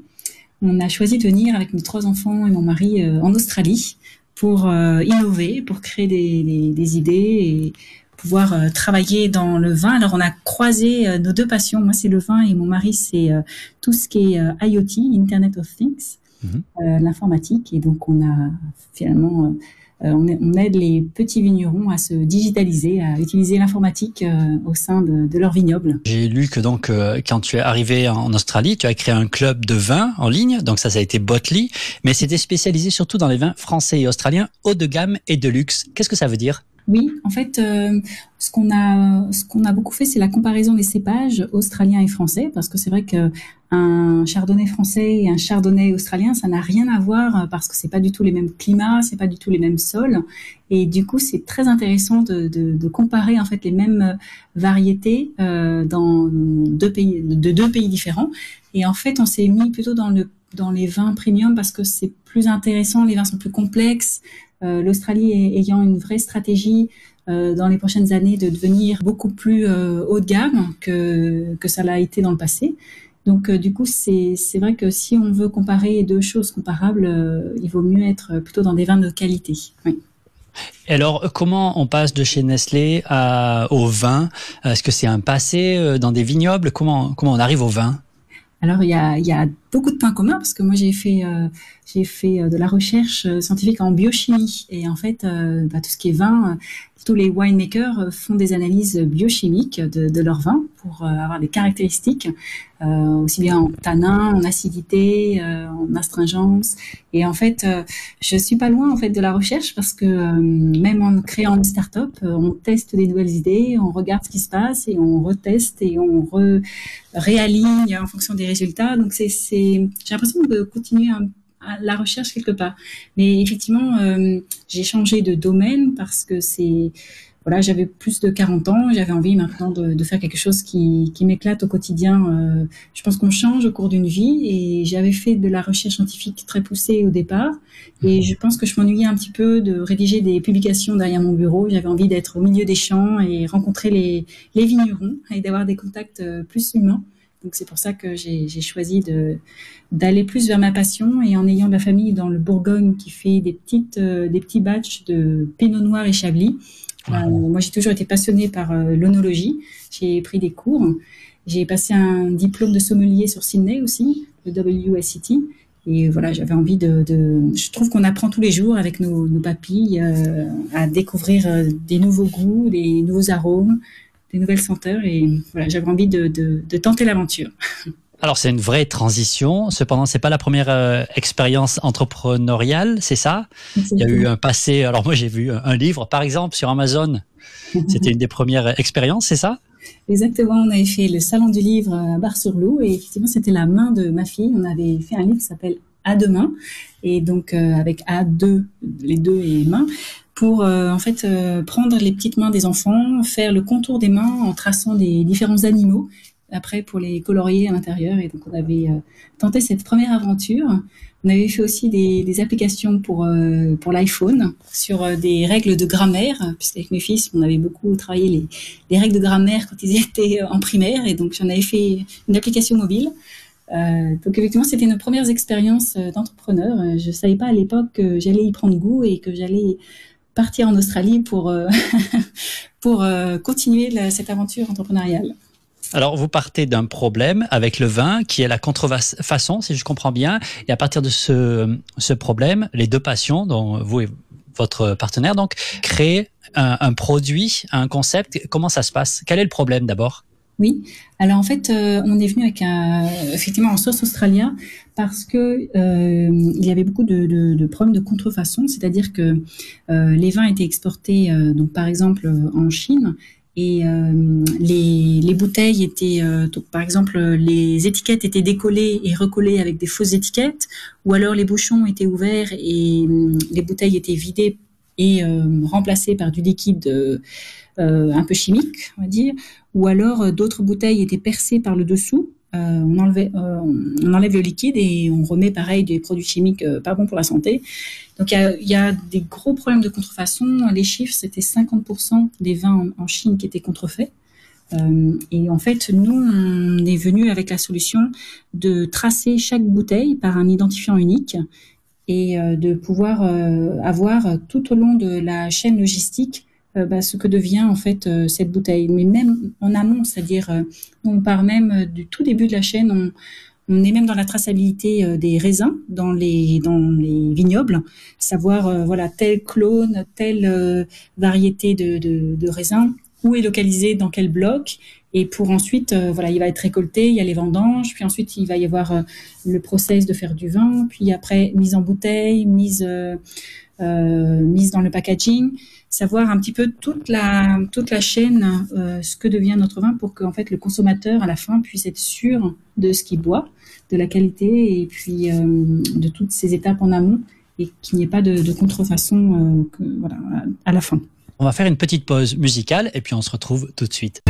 on a choisi de venir avec mes trois enfants et mon mari en Australie pour innover, pour créer des, idées pouvoir euh, travailler dans le vin. Alors on a croisé euh, nos deux passions. Moi c'est le vin et mon mari c'est euh, tout ce qui est IoT, Internet of Things, Mhm. l'informatique. Et donc on a finalement on, on, aide les petits vignerons à se digitaliser, à utiliser l'informatique au sein de, de, leur vignoble. J'ai lu que donc quand tu es arrivé en Australie, tu as créé un club de vin en ligne, donc ça ça a été Botley, mais c'était spécialisé surtout dans les vins français et australiens haut de gamme et de luxe. Qu'est-ce que ça veut dire? Oui, en fait, euh, ce qu'on a, ce qu'on a beaucoup fait, c'est la comparaison des cépages australiens et français, parce que c'est vrai que un chardonnay français et un chardonnay australien, ça n'a rien à voir parce que c'est pas du tout les mêmes climats, c'est pas du tout les mêmes sols, et du coup, c'est très intéressant de, comparer en fait les mêmes variétés euh, dans deux pays, de deux pays différents. Et en fait, on s'est mis plutôt dans le dans les vins premium parce que c'est plus intéressant, les vins sont plus complexes, L'Australie ayant une vraie stratégie euh, dans les prochaines années de devenir beaucoup plus euh, haut de gamme que, que ça l'a été dans le passé. Donc du coup, c'est vrai que si on veut comparer deux choses comparables, il vaut mieux être plutôt dans des vins de qualité. Oui. alors, comment on passe de chez Nestlé à, au vin? Est-ce que c'est un passé dans des vignobles? Comment, comment on arrive au vin? Alors il y a, il y a beaucoup de points communs parce que moi j'ai fait euh, j'ai fait euh, de la recherche euh, scientifique en biochimie et en fait bah, tout ce qui est vin tous les winemakers font des analyses biochimiques de, de leur vin pour avoir des caractéristiques aussi bien en tanin, en acidité, en astringence. Et en fait, je suis pas loin en fait de la recherche parce que même en créant une start-up, on teste des nouvelles idées, on regarde ce qui se passe et on reteste et on re réaligne en fonction des résultats. Donc c'est j'ai l'impression de continuer à, la recherche quelque part. Mais effectivement, euh, j'ai changé de domaine parce que c'est voilà, j'avais plus de 40 ans, j'avais envie maintenant de, faire quelque chose qui, m'éclate au quotidien. Euh, je pense qu'on change au cours d'une vie et j'avais fait de la recherche scientifique très poussée au départ et je pense que je m'ennuyais un petit peu de rédiger des publications derrière mon bureau. J'avais envie d'être au milieu des champs et rencontrer les, les vignerons et d'avoir des contacts euh, plus humains. Donc c'est pour ça que j'ai choisi de d'aller plus vers ma passion et en ayant la famille dans le Bourgogne qui fait des petites euh, des petits batchs de Pinot Noir et Chablis. Euh, moi j'ai toujours été passionnée par euh, l'onologie. J'ai pris des cours. J'ai passé un diplôme de sommelier sur Sydney aussi, le WSET. Et voilà, j'avais envie de, de, Je trouve qu'on apprend tous les jours avec nos, nos papilles à découvrir des nouveaux goûts, des nouveaux arômes, des nouvelles senteurs et voilà, j'avais envie de, de, de tenter l'aventure. <laughs> Alors c'est une vraie transition. Cependant, c'est pas la première euh, expérience entrepreneuriale, c'est ça? Il y a eu un passé. Alors moi, j'ai vu un livre, par exemple, sur Amazon. <laughs> C'était une des premières expériences, c'est ça? Exactement. On avait fait le salon du livre à Bar-sur-Loup et effectivement, c'était la main de ma fille. On avait fait un livre qui s'appelle À demain et donc euh, avec A deux, les deux et main pour euh, en fait euh, prendre les petites mains des enfants, faire le contour des mains en traçant des différents animaux, après pour les colorier à l'intérieur. Et donc on avait euh, tenté cette première aventure. On avait fait aussi des, des applications pour pour l'iPhone sur des règles de grammaire, puisqu'avec mes fils on avait beaucoup travaillé les, les règles de grammaire quand ils <laughs> étaient en primaire, et donc j'en avais fait une application mobile. Euh, donc effectivement, c'était nos premières expériences d'entrepreneur. Je savais pas à l'époque que j'allais y prendre goût et que j'allais partir en Australie pour, euh, <laughs> pour euh, continuer cette aventure entrepreneuriale. Alors, vous partez d'un problème avec le vin, qui est la contrefaçon, si je comprends bien. Et à partir de ce, ce problème, les deux passions, dont vous et votre partenaire, donc, créent un, un produit, un concept. Comment ça se passe? Quel est le problème d'abord? Oui. Alors en fait, euh, on est venu avec un, effectivement en sauce australien parce que euh, il y avait beaucoup de, problèmes de contrefaçon, c'est-à-dire que euh, les vins étaient exportés, donc par exemple en Chine, et les, les, bouteilles étaient, donc, par exemple, les étiquettes étaient décollées et recollées avec des fausses étiquettes, ou alors les bouchons étaient ouverts et les bouteilles étaient vidées et remplacées par du liquide un peu chimique, on va dire, ou alors euh, d'autres bouteilles étaient percées par le dessous. Euh, on, enlevait, on enlève le liquide et on remet pareil des produits chimiques pas bons pour la santé. Donc il y a, des gros problèmes de contrefaçon. Les chiffres, c'était 50% des vins en, Chine qui étaient contrefaits. et en fait, nous, on est venu avec la solution de tracer chaque bouteille par un identifiant unique et de pouvoir avoir tout au long de la chaîne logistique euh, bah, ce que devient en fait euh, cette bouteille. Mais même en amont, c'est-à-dire euh, on part même du tout début de la chaîne, on, On est même dans la traçabilité euh, des raisins dans les dans les vignobles, savoir euh, voilà tel clone, telle euh, variété de, de, de raisins, où est localisé dans quel bloc et pour ensuite, euh, voilà, il va être récolté, il y a les vendanges, puis ensuite il va y avoir euh, le process de faire du vin, puis après mise en bouteille, mise euh, mise dans le packaging, savoir un petit peu toute la toute la chaîne, euh, ce que devient notre vin pour que fait le consommateur à la fin puisse être sûr de ce qu'il boit, de la qualité et puis euh, de toutes ces étapes en amont et qu'il n'y ait pas de, contrefaçon à la fin. On va faire une petite pause musicale et puis on se retrouve tout de suite.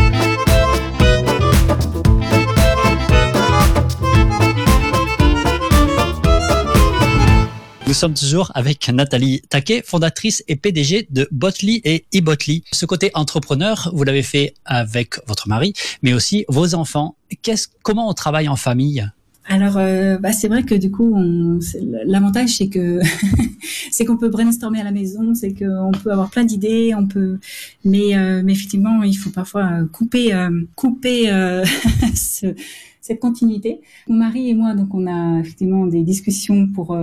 Nous sommes toujours avec Nathalie Taquet, fondatrice et PDG de Botly et eBotly. Ce côté entrepreneur, vous l'avez fait avec votre mari, mais aussi vos enfants. Qu'est-ce, comment on travaille en famille? Alors, euh, bah, c'est vrai que du coup, l'avantage c'est que <laughs> c'est qu'on peut brainstormer à la maison, c'est qu'on peut avoir plein d'idées, on peut, mais, euh, mais effectivement, il faut parfois euh, couper, couper <laughs> ce- cette continuité. Mon mari et moi, donc, on a effectivement des discussions pour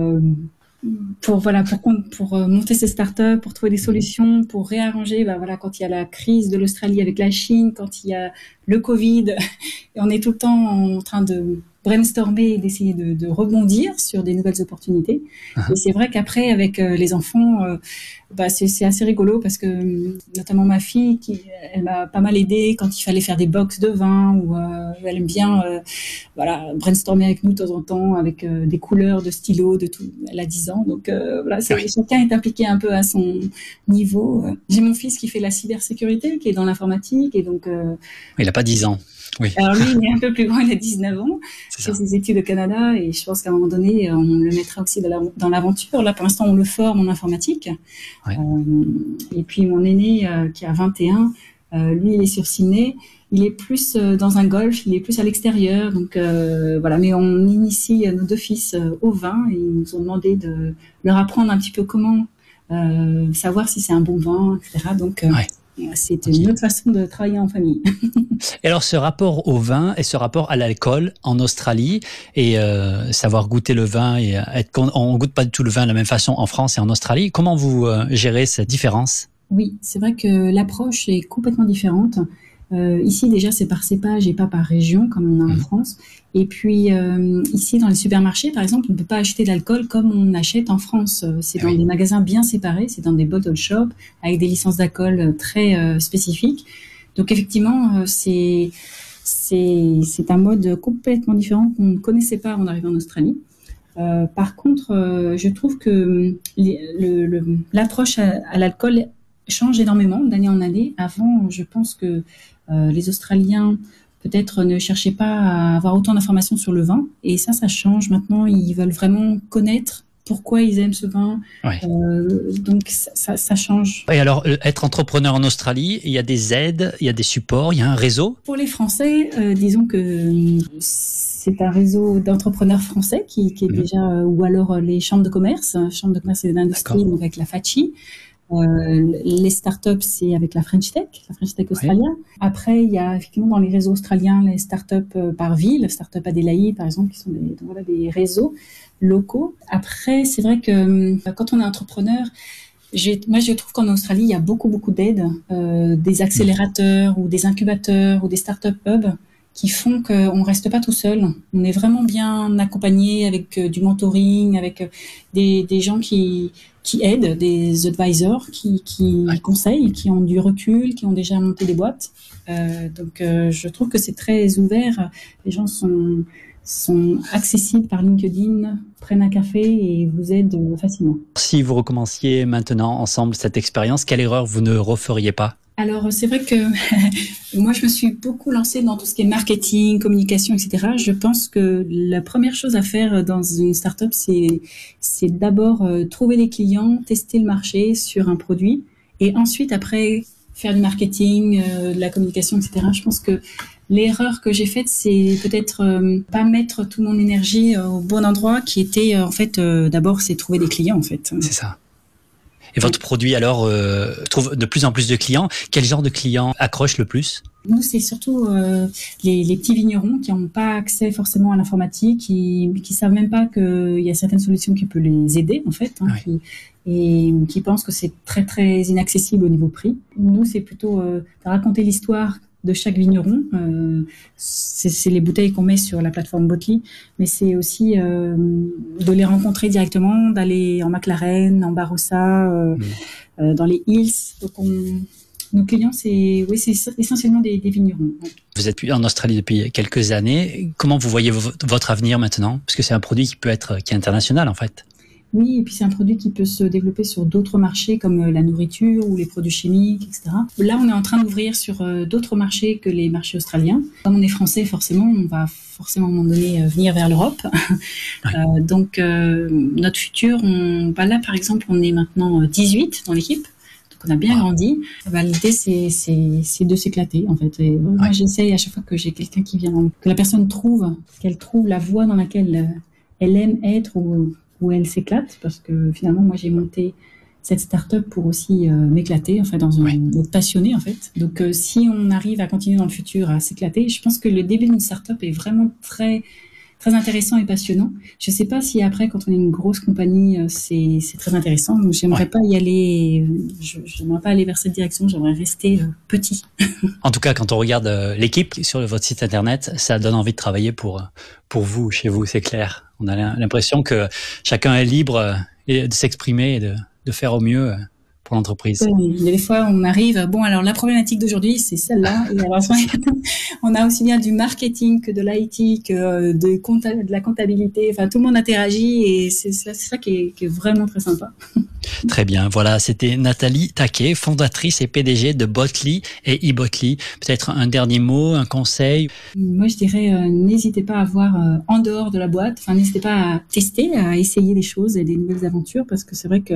pour voilà pour pour euh, monter ces startups, pour trouver des solutions, pour réarranger. Bah voilà, quand il y a la crise de l'Australie avec la Chine, quand il y a le Covid, <laughs> et on est tout le temps en train de brainstormer et d'essayer de, de rebondir sur des nouvelles opportunités. Et c'est vrai qu'après, avec euh, les enfants, euh, bah, c'est assez rigolo parce que euh, notamment ma fille, qui, elle m'a pas mal aidé quand il fallait faire des box de vin ou euh, elle aime bien euh, voilà brainstormer avec nous de temps en temps avec des couleurs, de stylos, de tout. Elle a 10 ans, donc voilà, chacun est impliqué un peu à son niveau. J'ai mon fils qui fait la cybersécurité, qui est dans l'informatique et donc Il n'a pas 10 ans. Oui, alors lui, il est un peu plus grand, il a 19 ans. Il fait ses études au Canada et je pense qu'à un moment donné, on le mettra aussi dans la- dans l'aventure. Là, pour l'instant, on le forme en informatique. Ouais. Euh, et puis mon aîné, euh, qui a 21, euh, lui, il est sur Sydney. Il est plus dans un golf, il est plus à l'extérieur. Donc voilà, mais on initie nos deux fils au vin et ils nous ont demandé de leur apprendre un petit peu comment savoir si c'est un bon vin, etc. Donc Ouais. C'est une autre façon de travailler en famille. <laughs> Et alors, ce rapport au vin et ce rapport à l'alcool en Australie et euh, savoir goûter le vin et euh, être, on goûte pas du tout le vin de la même façon en France et en Australie. Comment vous euh, gérez cette différence? Oui, c'est vrai que l'approche est complètement différente. Euh, ici, déjà, c'est par cépage et pas par région, comme on a en Mhm. France. Et puis, euh, ici, dans les supermarchés, par exemple, on ne peut pas acheter d'alcool comme on achète en France. Euh, C'est dans oui. des magasins bien séparés, c'est dans des bottle shops avec des licences d'alcool très euh, spécifiques. Donc, effectivement, c'est un mode complètement différent qu'on ne connaissait pas avant d'arriver en Australie. Par contre, je trouve que l'approche à, à l'alcool change énormément d'année en année. Avant, je pense que les Australiens peut-être ne cherchaient pas à avoir autant d'informations sur le vin, et ça, ça change. Maintenant, ils veulent vraiment connaître pourquoi ils aiment ce vin. Ouais. Euh, donc, ça, ça, ça change. Et alors, euh, être entrepreneur en Australie, il y a des aides, il y a des supports, il y a un réseau? Pour les Français, euh, disons que euh, c'est un réseau d'entrepreneurs français qui, qui est Mhm. déjà, euh, ou alors euh, les chambres de commerce, euh, chambres de commerce et d'industrie, donc avec la FACHI. Euh, les startups, c'est avec la French Tech, la French Tech Australia. Après, il y a effectivement dans les réseaux australiens les startups euh, par ville, Startup Adélaïde par exemple, qui sont des, donc voilà, des réseaux locaux. Après, c'est vrai que euh, quand on est entrepreneur, moi, je trouve qu'en Australie, il y a beaucoup, beaucoup d'aides, euh, des accélérateurs ou des incubateurs ou des startup hubs qui font qu'on ne reste pas tout seul. On est vraiment bien accompagné avec euh, du mentoring, avec euh, des, des gens qui, qui aident, des advisors qui, qui Ouais. conseillent, qui ont du recul, qui ont déjà monté des boîtes. Euh, donc, euh, je trouve que c'est très ouvert. Les gens sont, sont accessibles par LinkedIn, prennent un café et vous aident facilement. Si vous recommenciez maintenant ensemble cette expérience, quelle erreur vous ne referiez pas? Alors, c'est vrai que <laughs> moi, je me suis beaucoup lancée dans tout ce qui est marketing, communication, etc. Je pense que la première chose à faire dans une startup, c'est, c'est d'abord euh, trouver des clients, tester le marché sur un produit et ensuite, après, faire du marketing, euh, de la communication, etc. Je pense que l'erreur que j'ai faite, c'est peut-être euh, pas mettre toute mon énergie au bon endroit qui était, en fait, d'abord, c'est trouver des clients, en fait. C'est ça. Et votre produit alors euh, trouve de plus en plus de clients. Quel genre de clients accroche le plus? Nous, c'est surtout euh, les, les, petits vignerons qui n'ont pas accès forcément à l'informatique, qui qui savent même pas qu'il y a certaines solutions qui peuvent les aider en fait, hein, qui, et qui pensent que c'est très très inaccessible au niveau prix. Nous, c'est plutôt euh, de raconter l'histoire de chaque vigneron. Euh, c'est les bouteilles qu'on met sur la plateforme Botley, mais c'est aussi euh, de les rencontrer directement, d'aller en McLaren, en Barossa, euh, Mm. dans les hills. Donc on, nos clients, c'est oui, c'est essentiellement des, des vignerons. Vous êtes en Australie depuis quelques années. Comment vous voyez vo- votre avenir maintenant? Parce que c'est un produit qui peut être qui est international en fait. Oui, et puis c'est un produit qui peut se développer sur d'autres marchés comme euh, la nourriture ou les produits chimiques, etc. Là, on est en train d'ouvrir sur euh, d'autres marchés que les marchés australiens. Comme on est français, forcément, on va forcément à un moment donné euh, venir vers l'Europe. <laughs> Euh, donc, euh, notre futur, on, bah là, par exemple, on est maintenant euh, 18 dans l'équipe. Donc, on a bien Wow. grandi. Bah, L'idée, c'est, de s'éclater, en fait. Et, Moi, Ouais. j'essaye à chaque fois que j'ai quelqu'un qui vient, que la personne trouve, qu'elle trouve la voie dans laquelle elle aime être ou où elle s'éclate parce que finalement moi j'ai monté cette start-up pour aussi euh, m'éclater enfin dans un Ouais. être passionné en fait donc euh, si on arrive à continuer dans le futur à s'éclater je pense que le début d'une start-up est vraiment très très intéressant et passionnant je sais pas si après quand on est une grosse compagnie euh, c'est c'est très intéressant donc j'aimerais Ouais. pas y aller je j'aimerais pas aller vers cette direction j'aimerais rester euh, petit <laughs> En tout cas, quand on regarde euh, l'équipe sur votre site internet, ça donne envie de travailler pour pour vous, chez vous, c'est clair. On a l'im- l'impression que chacun est libre de s'exprimer et de, de faire au mieux pour l'entreprise. Oui, il y a des fois, on arrive. Bon, alors la problématique d'aujourd'hui, c'est celle-là. <laughs> On a aussi bien du marketing que de l'IT, que euh, de, compta- de la comptabilité. Enfin, tout le monde interagit et c'est ça, qui, est, qui est vraiment très sympa. <laughs> Très bien. Voilà, c'était Nathalie Taquet, fondatrice et PDG de Botley et eBotley. Peut-être un dernier mot, un conseil? Moi, je dirais, euh, n'hésitez pas à voir euh, en dehors de la boîte. Enfin, n'hésitez pas à tester, à essayer des choses et des nouvelles aventures parce que c'est vrai que.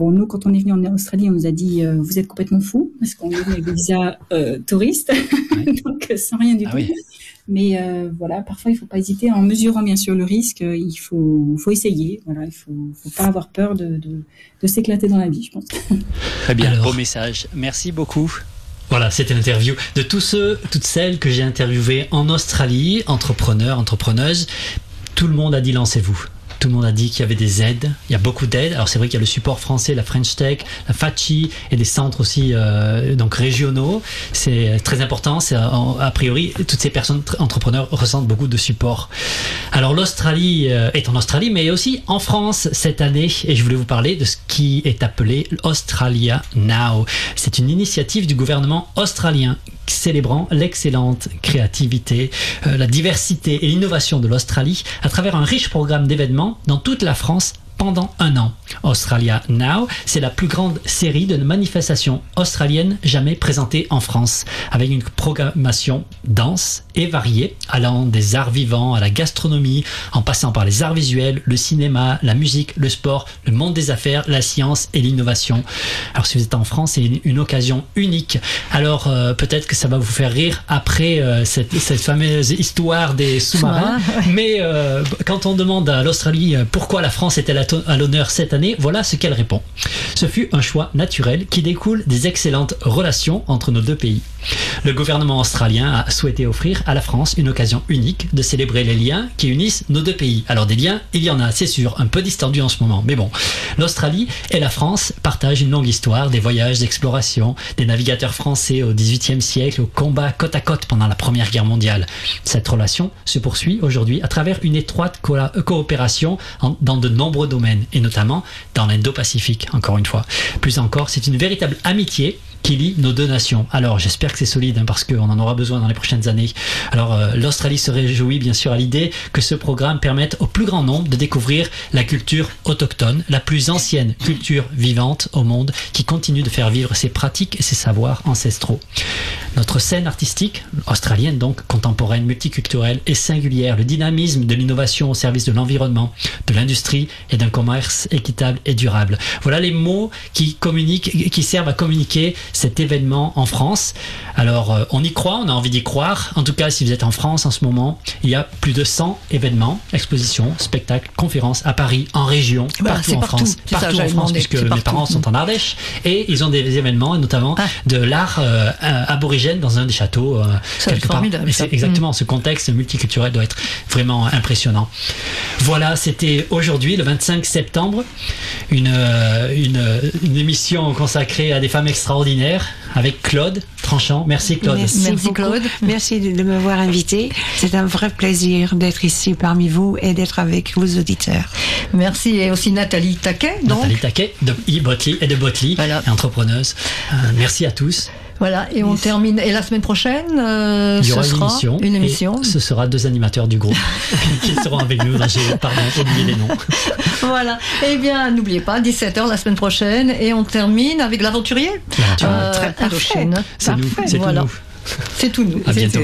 Bon, nous, quand on est venu en Australie, on nous a dit euh, vous êtes complètement fous parce qu'on est venu avec des visas euh, touristes, <laughs> donc euh, sans rien du Ah tout. oui. Mais euh, voilà, parfois il faut pas hésiter en mesurant bien sûr le risque. Il faut, faut essayer. Voilà, il faut, faut pas avoir peur de, de, de s'éclater dans la vie, je pense. Très bien. Alors. Beau message. Merci beaucoup. Voilà, c'était l'interview de tous ceux, toutes celles que j'ai interviewées en Australie, entrepreneurs, entrepreneuses. Tout le monde a dit lancez-vous. Tout le monde a dit qu'il y avait des aides. Il y a beaucoup d'aides. Alors c'est vrai qu'il y a le support français, la French Tech, la FACI et des centres aussi euh, donc régionaux. C'est très important. C'est a priori toutes ces personnes tr- entrepreneurs ressentent beaucoup de support. Alors l'Australie euh, est en Australie, mais aussi en France cette année. Et je voulais vous parler de ce qui est appelé Australia Now. C'est une initiative du gouvernement australien célébrant l'excellente créativité, euh, la diversité et l'innovation de l'Australie à travers un riche programme d'événements dans toute la France pendant un an. Australia Now, c'est la plus grande série de manifestations australiennes jamais présentées en France, avec une programmation dense et variée, allant des arts vivants à la gastronomie, en passant par les arts visuels, le cinéma, la musique, le sport, le monde des affaires, la science et l'innovation. Alors si vous êtes en France, c'est une, une occasion unique. Alors euh, peut-être que ça va vous faire rire après euh, cette, cette fameuse histoire des sous-marins. Mais euh, quand on demande à l'Australie pourquoi la France à to- à l'honneur cette année, voilà ce qu'elle répond. Ce fut un choix naturel qui découle des excellentes relations entre nos deux pays. Le gouvernement australien a souhaité offrir à la France une occasion unique de célébrer les liens qui unissent nos deux pays. Alors des liens, il y en a, c'est sûr, un peu distendus en ce moment, mais bon. L'Australie et la France partagent une longue histoire, des voyages d'exploration, des navigateurs français au XVIIIe siècle, au combat côte à côte pendant la Première Guerre mondiale. Cette relation se poursuit aujourd'hui à travers une étroite co- coopération dans de nombreux domaines, et notamment dans l'Indo-Pacifique, encore une fois. Plus encore, c'est une véritable amitié qui lie nos deux nations. Alors j'espère que c'est solide hein, parce qu'on en aura besoin dans les prochaines années. Alors euh, l'Australie se réjouit bien sûr à l'idée que ce programme permette au plus grand nombre de découvrir la culture autochtone, la plus ancienne culture vivante au monde qui continue de faire vivre ses pratiques et ses savoirs ancestraux. Notre scène artistique, australienne donc, contemporaine, multiculturelle et singulière, le dynamisme de l'innovation au service de l'environnement, de l'industrie et d'un commerce équitable et durable. Voilà les mots qui communiquent, qui servent à communiquer cet événement en France. Alors, euh, on y croit, on a envie d'y croire. En tout cas, si vous êtes en France en ce moment, il y a plus de 100 événements, expositions, spectacles, conférences à Paris, en région, Bah, partout c'est en partout. France. Ça, Partout en France, puisque mes partout. parents sont en Ardèche et ils ont des événements, notamment Ah. de l'art euh, euh, aborigène dans un des châteaux euh, quelque c'est part. formidable, ça. exactement ce contexte multiculturel doit être vraiment impressionnant. Voilà, c'était aujourd'hui le 25 septembre une, une, une émission consacrée à des femmes extraordinaires avec Claude Tranchant. Merci Claude. Merci, Merci, beaucoup. Claude. Merci de, m'avoir invité. C'est un vrai plaisir d'être ici parmi vous et d'être avec vos auditeurs. Merci et aussi Nathalie Taquet. Donc, Nathalie Taquet de e-Botley et de Botley, Voilà. entrepreneuse. Euh, merci à tous. Voilà, et on termine. Et la semaine prochaine, euh, Il y aura ce une sera émission. une et émission. ce sera deux animateurs du groupe <laughs> <laughs> qui seront avec nous. Dans, j'ai pardon, oublié les noms. <laughs> Voilà. Eh bien, n'oubliez pas, 17h la semaine prochaine, et on termine avec l'aventurier. L'aventure. Euh, Très c'est nous. C'est tout Voilà. nous. C'est tout nous. À bientôt.